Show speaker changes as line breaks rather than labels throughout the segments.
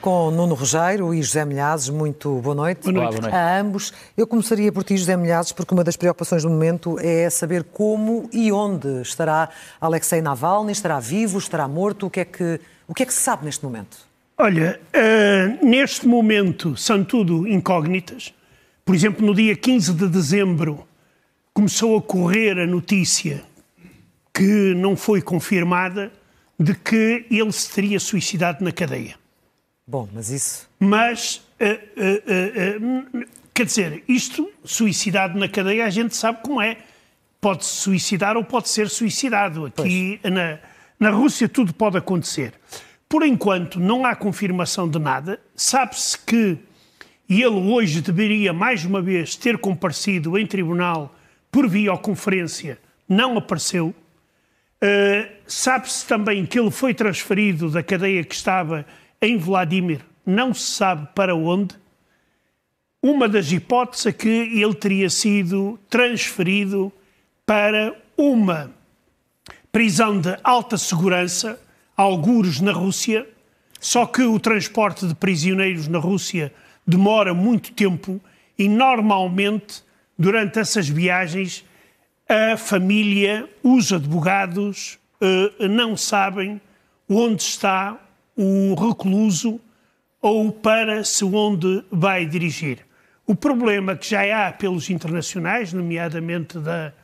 Com Nuno Rogério e José Milhazes. Muito boa noite.
Boa noite. Boa
noite. A ambos. Eu começaria por ti, José Milhazes, porque uma das preocupações do momento é saber como e onde estará Alexei Navalny. Estará vivo? Estará morto? O que é que, o que, é que se sabe neste momento?
Olha, uh, neste momento são tudo incógnitas. Por exemplo, no dia 15 de dezembro começou a correr a notícia que não foi confirmada de que ele se teria suicidado na cadeia.
Bom, mas isso.
Mas, uh, uh, uh, quer dizer, isto, suicidado na cadeia, a gente sabe como é. Pode se suicidar ou pode ser suicidado. Aqui na, na Rússia tudo pode acontecer. Por enquanto, não há confirmação de nada. Sabe-se que ele hoje deveria, mais uma vez, ter comparecido em tribunal por videoconferência. Não apareceu. Uh, Sabe-se também que ele foi transferido da cadeia que estava em Vladimir, não se sabe para onde. Uma das hipóteses é que ele teria sido transferido para uma prisão de alta segurança, algures na Rússia, só que o transporte de prisioneiros na Rússia demora muito tempo e normalmente durante essas viagens a família, os advogados eh, não sabem onde está o recluso ou para se onde vai dirigir. O problema que já há pelos internacionais, nomeadamente da,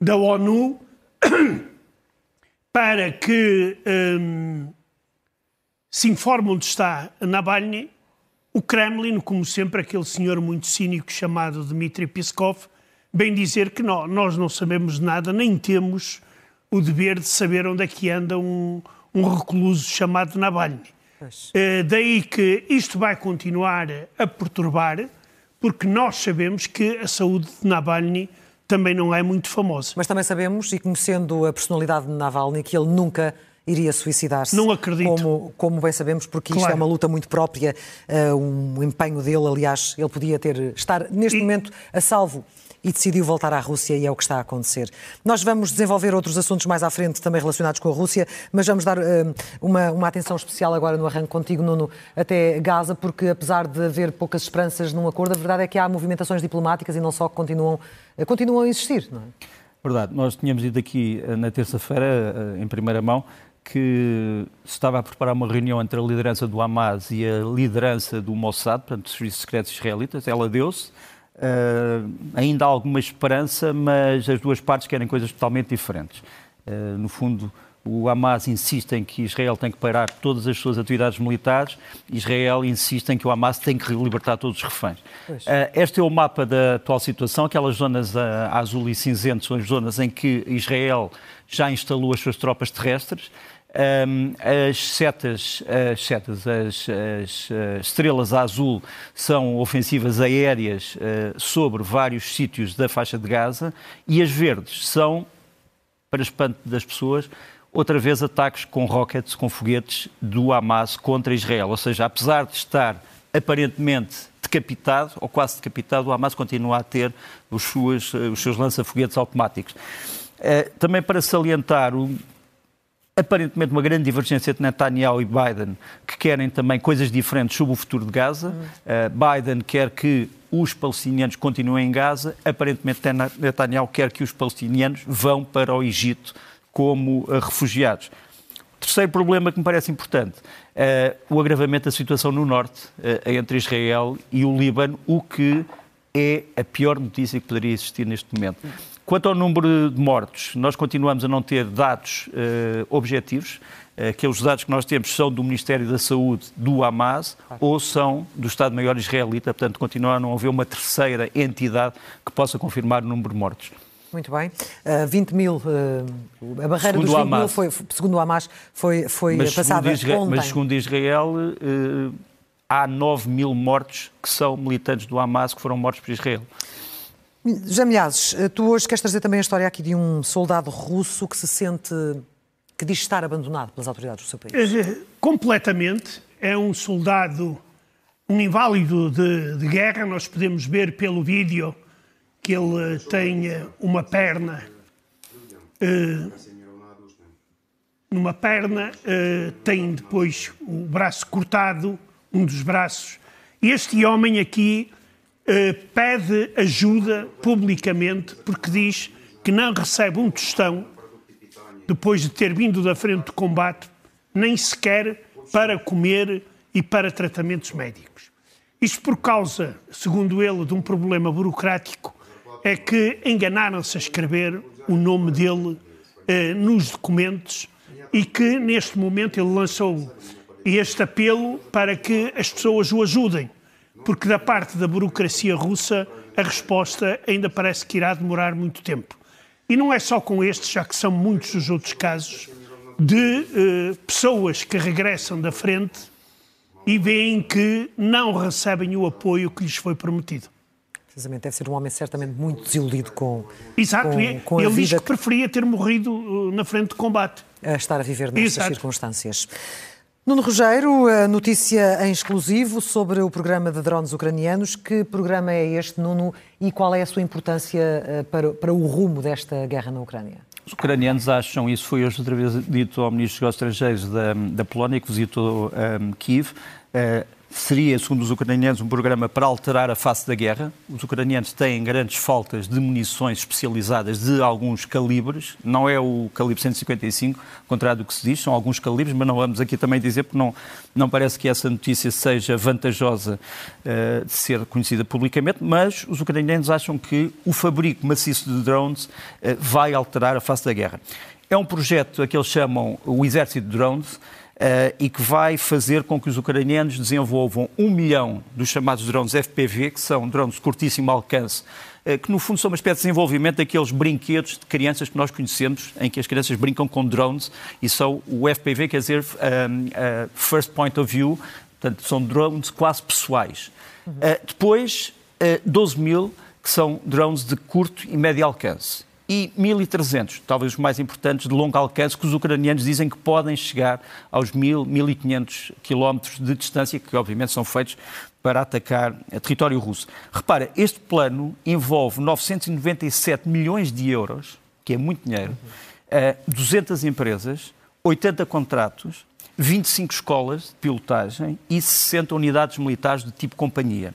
da ONU, para que um, se informe onde está Navalny, o Kremlin, como sempre aquele senhor muito cínico chamado Dmitry Peskov, bem dizer que não, nós não sabemos nada, nem temos o dever de saber onde é que anda um, um recluso chamado Navalny. Uh, daí que isto vai continuar a perturbar, porque nós sabemos que a saúde de Navalny também não é muito famosa.
Mas também sabemos, e conhecendo a personalidade de Navalny, que ele nunca iria suicidar-se.
Não acredito.
Como, como bem sabemos, porque claro. isto é uma luta muito própria, uh, um empenho dele, aliás, ele podia ter estar neste e... momento a salvo e decidiu voltar à Rússia e é o que está a acontecer. Nós vamos desenvolver outros assuntos mais à frente também relacionados com a Rússia, mas vamos dar uh, uma, uma atenção especial agora no arranque contigo, Nuno, até Gaza, porque apesar de haver poucas esperanças num acordo, a verdade é que há movimentações diplomáticas e não só que continuam, uh, continuam a existir, não é?
Verdade. Nós tínhamos ido aqui uh, na terça-feira, em primeira mão, que se estava a preparar uma reunião entre a liderança do Hamas e a liderança do Mossad, portanto, dos serviços secretos israelitas. Ela deu-se. Uh, ainda há alguma esperança, mas as duas partes querem coisas totalmente diferentes. Uh, no fundo, o Hamas insiste em que Israel tem que parar todas as suas atividades militares, Israel insiste em que o Hamas tem que libertar todos os reféns. Uh, este é o mapa da atual situação. Aquelas zonas uh, azul e cinzento são as zonas em que Israel já instalou as suas tropas terrestres. Um, as setas, as, setas as, as, as, estrelas azul são ofensivas aéreas uh, sobre vários sítios da faixa de Gaza e as verdes são, para espanto das pessoas, outra vez ataques com rockets, com foguetes do Hamas contra Israel. Ou seja, apesar de estar aparentemente decapitado, ou quase decapitado, o Hamas continua a ter os, suas, os seus lança-foguetes automáticos. Uh, também para salientar o aparentemente uma grande divergência entre Netanyahu e Biden, que querem também coisas diferentes sobre o futuro de Gaza. Uh, Biden quer que os palestinianos continuem em Gaza, aparentemente Netanyahu quer que os palestinianos vão para o Egito como uh, refugiados. Terceiro problema que me parece importante, uh, o agravamento da situação no norte, entre Israel e o Líbano, o que é a pior notícia que poderia existir neste momento. Quanto ao número de mortos, nós continuamos a não ter dados uh, objetivos. Aqueles dados que nós temos são do Ministério da Saúde, do Hamas, ou são do Estado-Maior Israelita. Portanto, continua a não haver uma terceira entidade que possa confirmar o número de mortos.
Muito bem. Uh, 20 mil, uh, a barreira segundo dos 20 mil, foi, segundo o Hamas, foi, foi
mas
passada
Israel,
ontem.
Mas segundo Israel, uh, há 9 mil mortos que são militantes do Hamas que foram mortos por Israel.
Jamilhazes, tu hoje queres trazer também a história aqui de um soldado russo que se sente, que diz estar abandonado pelas autoridades do seu país.
Eh, completamente. É um soldado, um inválido de, de guerra. Nós podemos ver pelo vídeo que ele tem uma perna. Uh, numa perna, uh, tem depois o braço cortado, um dos braços. Este homem aqui pede ajuda publicamente porque diz que não recebe um tostão depois de ter vindo da frente de combate, nem sequer para comer e para tratamentos médicos. Isto por causa, segundo ele, de um problema burocrático, é que enganaram-se a escrever o nome dele eh, nos documentos e que, neste momento, ele lançou este apelo para que as pessoas o ajudem, porque da parte da burocracia russa a resposta ainda parece que irá demorar muito tempo. E não é só com estes, já que são muitos os outros casos, de eh, pessoas que regressam da frente e veem que não recebem o apoio que lhes foi prometido.
Precisamente, deve ser um homem certamente muito desiludido com,
Exato,
com, com
ele diz que preferia ter morrido eh, na frente de combate.
A estar a viver nestas
Exato.
circunstâncias. Nuno Rogério, notícia em exclusivo sobre o programa de drones ucranianos. Que programa é este, Nuno, e qual é a sua importância eh, para, para o rumo desta guerra na Ucrânia?
Os ucranianos acham, isso foi hoje outra vez dito ao Ministro dos Estrangeiros da, da Polónia, que visitou um, Kiev, uh, seria, segundo os ucranianos, um programa para alterar a face da guerra. Os ucranianos têm grandes faltas de munições especializadas de alguns calibres. Não é o calibre 155, contrário do que se diz, são alguns calibres, mas não vamos aqui também dizer, porque não, não parece que essa notícia seja vantajosa uh, de ser conhecida publicamente, mas os ucranianos acham que o fabrico maciço de drones uh, vai alterar a face da guerra. É um projeto a que eles chamam o Exército de Drones, Uh, e que vai fazer com que os ucranianos desenvolvam um milhão dos chamados drones FPV, que são drones de curtíssimo alcance, uh, que no fundo são uma espécie de desenvolvimento daqueles brinquedos de crianças que nós conhecemos, em que as crianças brincam com drones, e são o FPV, quer dizer, uh, First Point of View, portanto, são drones quase pessoais. Uhum. depois, 12 mil, que são drones de curto e médio alcance e 1.300, talvez os mais importantes, de longo alcance, que os ucranianos dizem que podem chegar aos 1.000, 1.500 quilómetros de distância, que obviamente são feitos para atacar território russo. Repara, este plano envolve 997 milhões de euros, que é muito dinheiro, 200 empresas, 80 contratos, 25 escolas de pilotagem e 60 unidades militares de tipo companhia.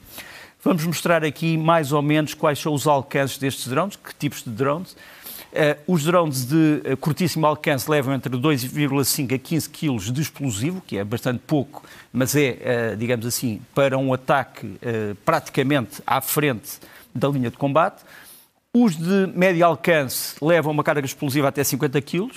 Vamos mostrar aqui mais ou menos quais são os alcances destes drones, que tipos de drones. Uh, os drones de uh, curtíssimo alcance levam entre 2,5 a 15 kg de explosivo, que é bastante pouco, mas é, uh, digamos assim, para um ataque praticamente à frente da linha de combate. Os de médio alcance levam uma carga explosiva até 50 kg.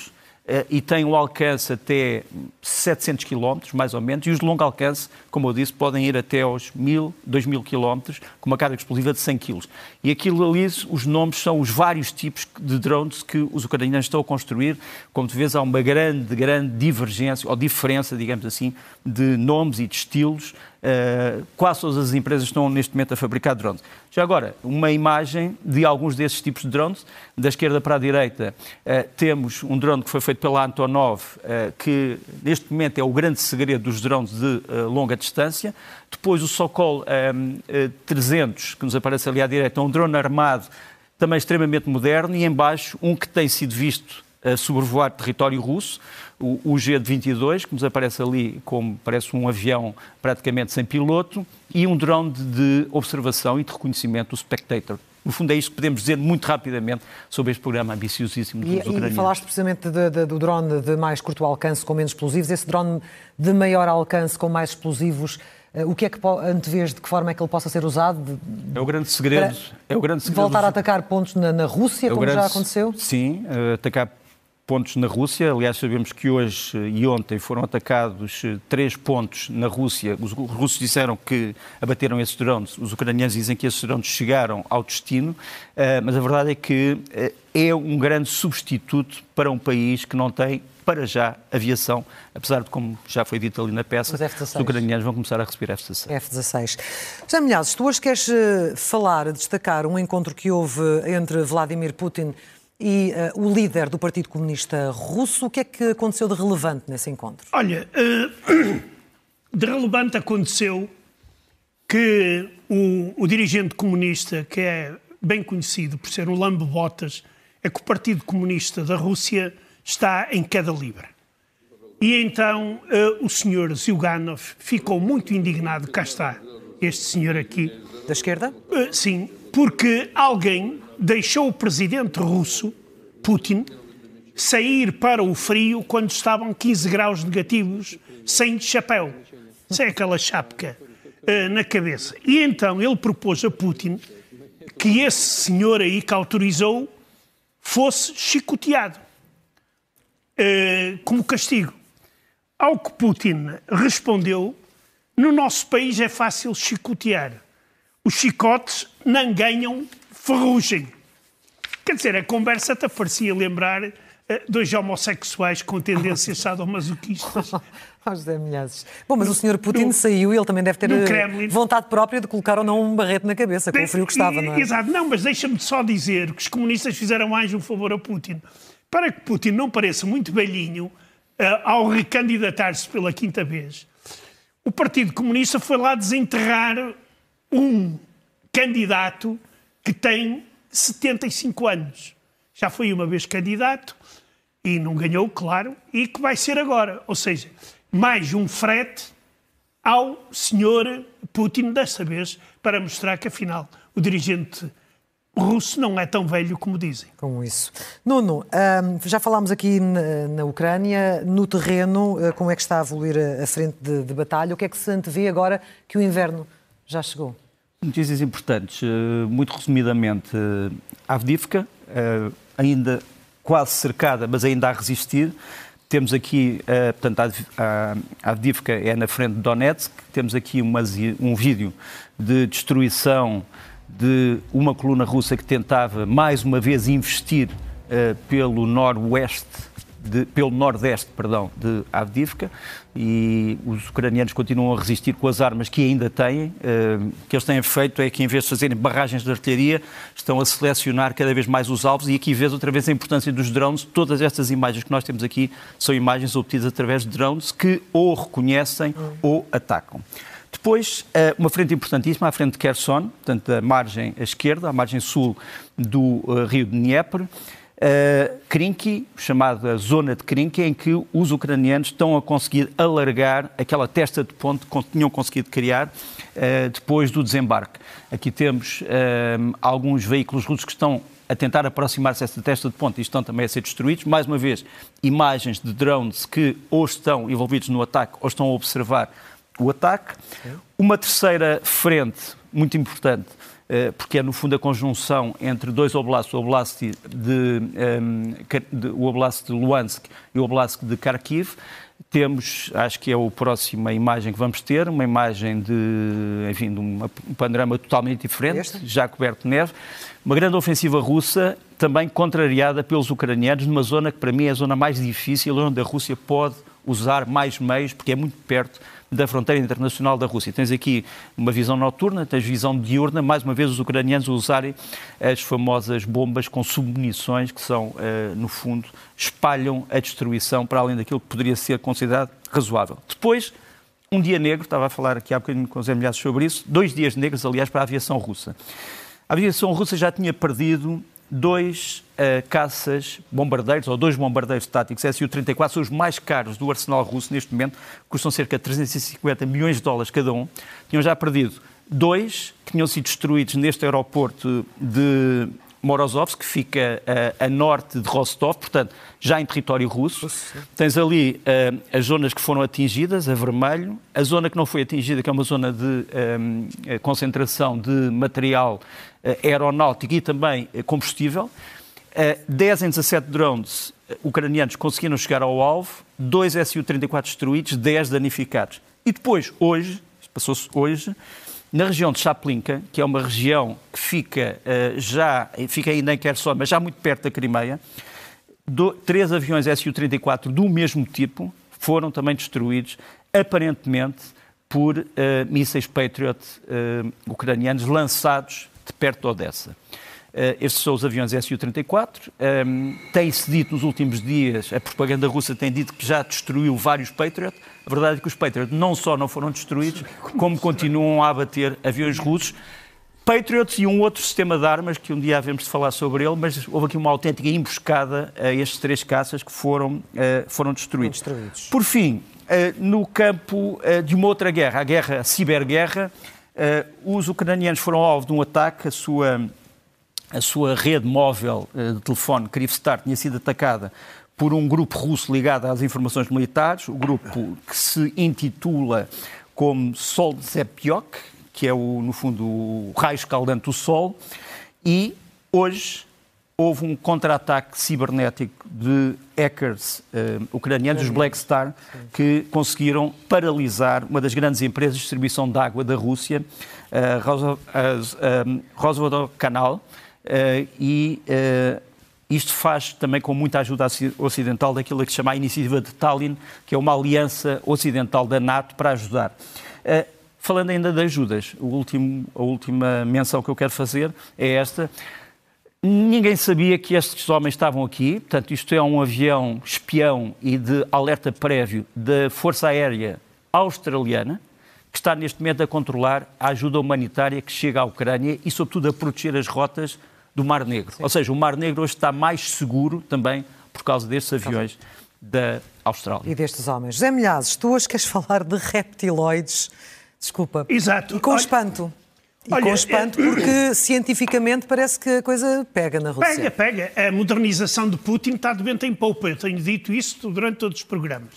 Eh, e tem um alcance até 700 km, mais ou menos, e os de longo alcance, como eu disse, podem ir até aos 1000, 2000 km, com uma carga explosiva de 100 kg. E aquilo ali, os nomes são os vários tipos de drones que os ucranianos estão a construir. Como tu vês, há uma grande, grande divergência, ou diferença, digamos assim, de nomes e de estilos Uh, quase todas as empresas estão neste momento a fabricar drones. Já agora, uma imagem de alguns desses tipos de drones. Da esquerda para a direita, uh, temos um drone que foi feito pela Antonov, uh, que neste momento é o grande segredo dos drones de longa distância. Depois o Sokol 300, que nos aparece ali à direita, é um drone armado também extremamente moderno, e embaixo um que tem sido visto a sobrevoar território russo, o, o G-22, que nos aparece ali como parece um avião praticamente sem piloto, e um drone de observação e de reconhecimento, o Spectator. No fundo, é isto que podemos dizer muito rapidamente sobre este programa ambiciosíssimo dos
e,
ucranianos.
E falaste precisamente de, de, do drone de mais curto alcance com menos explosivos. Esse drone de maior alcance com mais explosivos o que é que antevês de que forma é que ele possa ser usado?
De, é o grande segredo. É o grande segredo.
Voltar a atacar pontos na, na Rússia, é como grande, já aconteceu?
Sim, atacar pontos na Rússia. Aliás, sabemos que hoje e ontem foram atacados eh, três pontos na Rússia. Os russos disseram que abateram esses drones, os ucranianos dizem que esses drones chegaram ao destino, eh, mas a verdade é que eh, é um grande substituto para um país que não tem para já aviação, apesar de, como já foi dito ali na peça, os, os ucranianos vão começar a receber F-16.
F-16. José Milhazes, tu hoje queres falar, destacar um encontro que houve entre Vladimir Putin e uh, o líder do Partido Comunista Russo. O que é que aconteceu de relevante nesse encontro?
Olha, uh, de relevante aconteceu que o, o, dirigente comunista, que é bem conhecido por ser um lambe-botas, é que o Partido Comunista da Rússia está em queda livre. E então uh, o senhor Zyuganov ficou muito indignado, cá está, este senhor aqui.
Da esquerda?
sim, porque alguém deixou o presidente russo, Putin, sair para o frio quando estavam 15 graus negativos, sem chapéu, sem aquela chapca uh, na cabeça. E então ele propôs a Putin que esse senhor aí que autorizou fosse chicoteado uh, como castigo. Ao que Putin respondeu: no nosso país é fácil chicotear. Os chicotes não ganham ferrugem. Quer dizer, a conversa até parecia lembrar uh, dois homossexuais com tendências sadomasoquistas.
Oh, José Milhazes. Bom, mas o senhor Putin no, saiu e ele também deve ter eh, vontade própria de colocar ou não um barrete na cabeça, com o frio que estava, não é?
Exato. Não, mas deixa-me só dizer que os comunistas fizeram mais um favor a Putin. Para que Putin não pareça muito velhinho uh, ao recandidatar-se pela quinta vez, o Partido Comunista foi lá desenterrar um candidato que tem 75 anos. Já foi uma vez candidato e não ganhou, claro, e que vai ser agora. Ou seja, mais um frete ao senhor Putin desta vez para mostrar que, afinal, o dirigente russo não é tão velho como dizem.
Como isso. Nuno, já falámos aqui na, Ucrânia, no terreno, uh, como é que está a evoluir a, a frente de, de, batalha? O que é que se antevê agora que o inverno já chegou?
Notícias importantes. Eh, muito resumidamente, eh, Avdivka, eh, ainda quase cercada, mas ainda a resistir. Temos aqui, portanto, a Avdivka é na frente de Donetsk. Temos aqui um vídeo de destruição de uma coluna russa que tentava, mais uma vez, investir pelo noroeste de, pelo nordeste perdão, de Avdivka e os ucranianos continuam a resistir com as armas que ainda têm. Uh, o que eles têm feito é que, em vez de fazerem barragens de artilharia, estão a selecionar cada vez mais os alvos e aqui vês outra vez a importância dos drones. Todas estas imagens que nós temos aqui são imagens obtidas através de drones que ou reconhecem ou atacam. Depois, eh, uma frente importantíssima, a frente de Kherson, portanto, a margem esquerda, a margem sul do eh, rio de Dnieper uh, Krinky, chamada zona de Krinky, em que os ucranianos estão a conseguir alargar aquela testa de ponte que tinham conseguido criar uh, depois do desembarque. Aqui temos uh, alguns veículos russos que estão a tentar aproximar-se dessa testa de ponte e estão também a ser destruídos. Mais uma vez, imagens de drones que ou estão envolvidos no ataque ou estão a observar o ataque. Uma terceira frente muito importante porque é no fundo a conjunção entre dois oblastes, o oblast de, ehm, de, o oblast de Luhansk e o oblast de Kharkiv. Temos, acho que é a próxima imagem que vamos ter, uma imagem de, enfim, de um panorama totalmente diferente, já coberto de neve. Uma grande ofensiva russa, também contrariada pelos ucranianos, numa zona que para mim é a zona mais difícil, onde a Rússia pode usar mais meios, porque é muito perto da fronteira internacional da Rússia. Tens aqui uma visão noturna, tens visão diurna, mais uma vez os ucranianos usarem as famosas bombas com submunições que são, eh, no fundo, espalham a destruição para além daquilo que poderia ser considerado razoável. Depois, um dia negro, estava a falar aqui há bocadinho com os Emilhados sobre isso, dois dias negros, aliás, para a aviação russa. A aviação russa já tinha perdido dois uh, caças bombardeiros, ou dois bombardeiros táticos Su-34, são os mais caros do arsenal russo neste momento, custam cerca de 350 milhões de dólares cada um. Tinham já perdido dois, que tinham sido destruídos neste aeroporto de Morozovsk, que fica uh, a norte de Rostov, portanto, já em território russo. Tens ali uh, as zonas que foram atingidas, a vermelho, a zona que não foi atingida, que é uma zona de um, concentração de material aeronáutico e também combustível. 10 em 17 drones ucranianos conseguiram chegar ao alvo, dois Su-34 destruídos, 10 danificados. E depois, hoje, passou-se hoje, na região de Chaplinka, que é uma região que fica uh, já, fica ainda em Kherson, mas já muito perto da Crimeia, do, três aviões Su-34 do mesmo tipo foram também destruídos, aparentemente por uh, mísseis Patriot uh, ucranianos lançados de perto de Odessa. Uh, estes são os aviões Su-34. Um, Tem-se dito nos últimos dias, a propaganda russa tem dito que já destruiu vários Patriot. A verdade é que os Patriot não só não foram destruídos, como continuam a abater aviões russos. Patriots e um outro sistema de armas que um dia havemos de falar sobre ele, mas houve aqui uma autêntica emboscada a estes três caças que foram, uh, foram destruídos. destruídos. Por fim, uh, no campo de uma outra guerra, a guerra, a ciberguerra, os ucranianos foram alvo de um ataque, a sua a sua rede móvel eh, de telefone, Kyivstar, tinha sido atacada por um grupo russo ligado às informações militares, o grupo que se intitula como Sol Zepiok, que é, o, no fundo, o raio escaldante do Sol, e hoje houve um contra-ataque cibernético de hackers uh, ucranianos, os Black Star, que conseguiram paralisar uma das grandes empresas de distribuição de água da Rússia, uh, Rosa, Canal, Uh, e uh, isto faz também com muita ajuda ocidental daquilo que se chama a Iniciativa de Tallinn, que é uma aliança ocidental da NATO para ajudar. Uh, falando ainda de ajudas, último, a última menção que eu quero fazer é esta. Ninguém sabia que estes homens estavam aqui, portanto, isto é um avião espião e de alerta prévio da Força Aérea Australiana, que está neste momento a controlar a ajuda humanitária que chega à Ucrânia e, sobretudo, a proteger as rotas do Mar Negro. Sim. Ou seja, o Mar Negro hoje está mais seguro também por causa destes aviões da Austrália.
E destes homens. José Milhazes, tu hoje queres falar de reptiloides, desculpa.
Exato.
E com Olha... espanto. E Olha, com espanto, é... porque cientificamente parece que a coisa pega na Rússia.
Pega, pega. A modernização de Putin está de vento em polpa. Eu tenho dito isso durante todos os programas.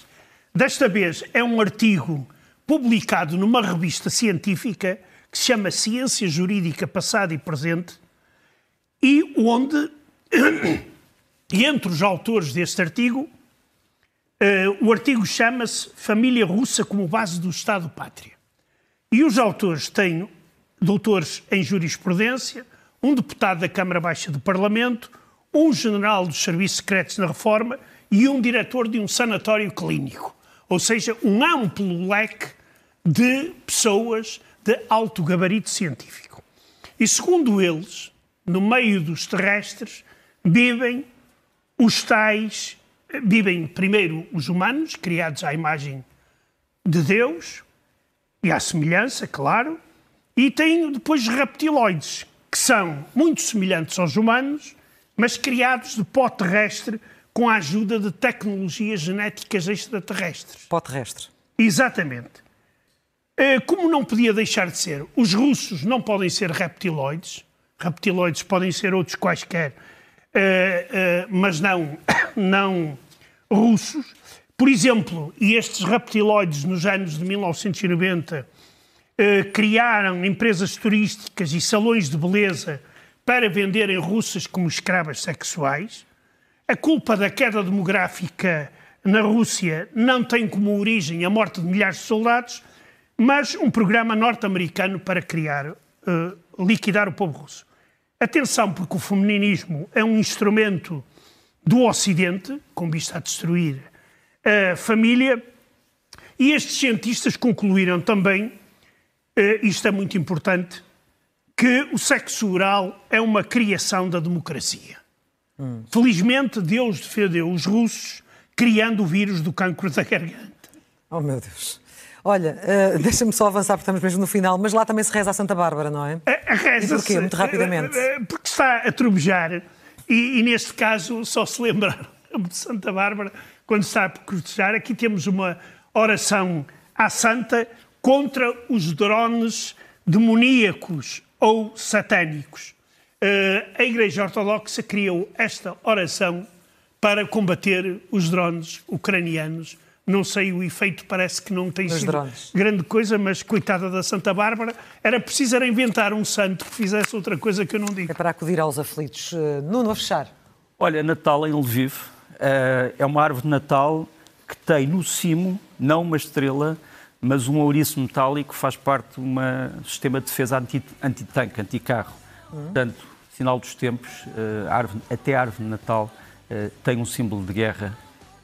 Desta vez é um artigo publicado numa revista científica que se chama Ciência Jurídica Passada e Presente, e onde, entre os autores deste artigo, uh, o artigo chama-se Família Russa como base do Estado-Pátria. E os autores têm doutores em jurisprudência, um deputado da Câmara Baixa do Parlamento, um general dos Serviços Secretos na Reforma e um diretor de um sanatório clínico. Ou seja, um amplo leque de pessoas de alto gabarito científico. E segundo eles, no meio dos terrestres, vivem os tais, vivem primeiro os humanos, criados à imagem de Deus e à semelhança, claro, e tem depois reptiloides, que são muito semelhantes aos humanos, mas criados de pó terrestre com a ajuda de tecnologias genéticas extraterrestres.
Pó terrestre.
Exatamente. Eh, como não podia deixar de ser, os russos não podem ser reptiloides, reptiloides podem ser outros quaisquer, uh, uh, mas não, não russos. Por exemplo, e estes reptiloides nos anos de 1990 uh, criaram empresas turísticas e salões de beleza para venderem russas como escravas sexuais. A culpa da queda demográfica na Rússia não tem como origem a morte de milhares de soldados, mas um programa norte-americano para criar, liquidar o povo russo. Atenção, porque o feminismo é um instrumento do Ocidente, com vista a destruir a família, e estes cientistas concluíram também, eh, isto é muito importante, que o sexo oral é uma criação da democracia. Hum. Felizmente, Deus defendeu os russos criando o vírus do cancro da garganta.
Oh, meu Deus. Olha, uh, deixa-me só avançar, porque estamos mesmo no final, mas lá também se reza a Santa Bárbara, não é?
Reza
porquê? Muito rapidamente. Eh,
eh, porque está a trovejar e, e, neste caso só se lembrar de Santa Bárbara quando está a cortejar. Aqui temos uma oração à Santa contra os drones demoníacos ou satânicos. a Igreja Ortodoxa criou esta oração para combater os drones ucranianos. Não sei o efeito, parece que não tem
Os
sido
drones.
grande coisa, mas coitada da Santa Bárbara, era preciso era inventar um santo que fizesse outra coisa que eu não digo.
É para acudir aos aflitos. Uh, Nuno, a fechar.
Olha, Natal em Lviv eh, é uma árvore de Natal que tem no cimo, não uma estrela, mas um ouriço metálico que faz parte de um sistema de defesa anti- anti-tanque, anti-carro. Portanto, sinal dos tempos, eh, árvore- até a árvore de Natal eh, tem um símbolo de guerra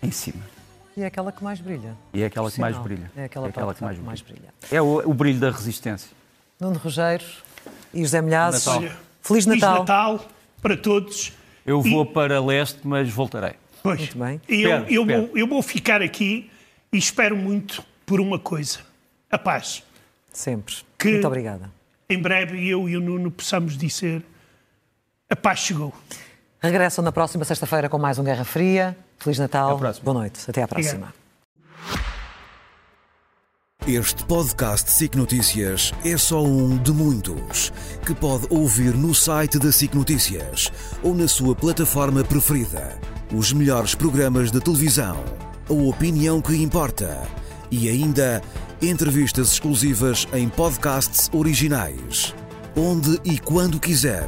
em cima.
E é aquela que mais brilha.
E é aquela que mais brilha.
É aquela,
que mais
mais
brilha.
brilha.
É o, o brilho da resistência.
Nuno Rogério e José Milhazes.
Natal.
Feliz
Feliz
Natal.
Natal para todos.
Eu
E-
vou para leste, mas voltarei.
Pois.
Muito bem.
E Eu,
Espero,
eu,
espero.
Vou, eu vou ficar aqui e espero muito por uma coisa: a paz.
Sempre.
Que-
Muito obrigada.
Em breve eu e o Nuno possamos dizer: a paz chegou.
Regressam na próxima sexta-feira com mais um Guerra Fria. Feliz Natal.
Até à próxima.
Boa noite. Até à próxima.
Este podcast SIC Notícias é só um de muitos que pode ouvir no site da SIC Notícias ou na sua plataforma preferida. Os melhores programas de televisão, a opinião que importa e ainda entrevistas exclusivas em podcasts originais. Onde e quando quiser,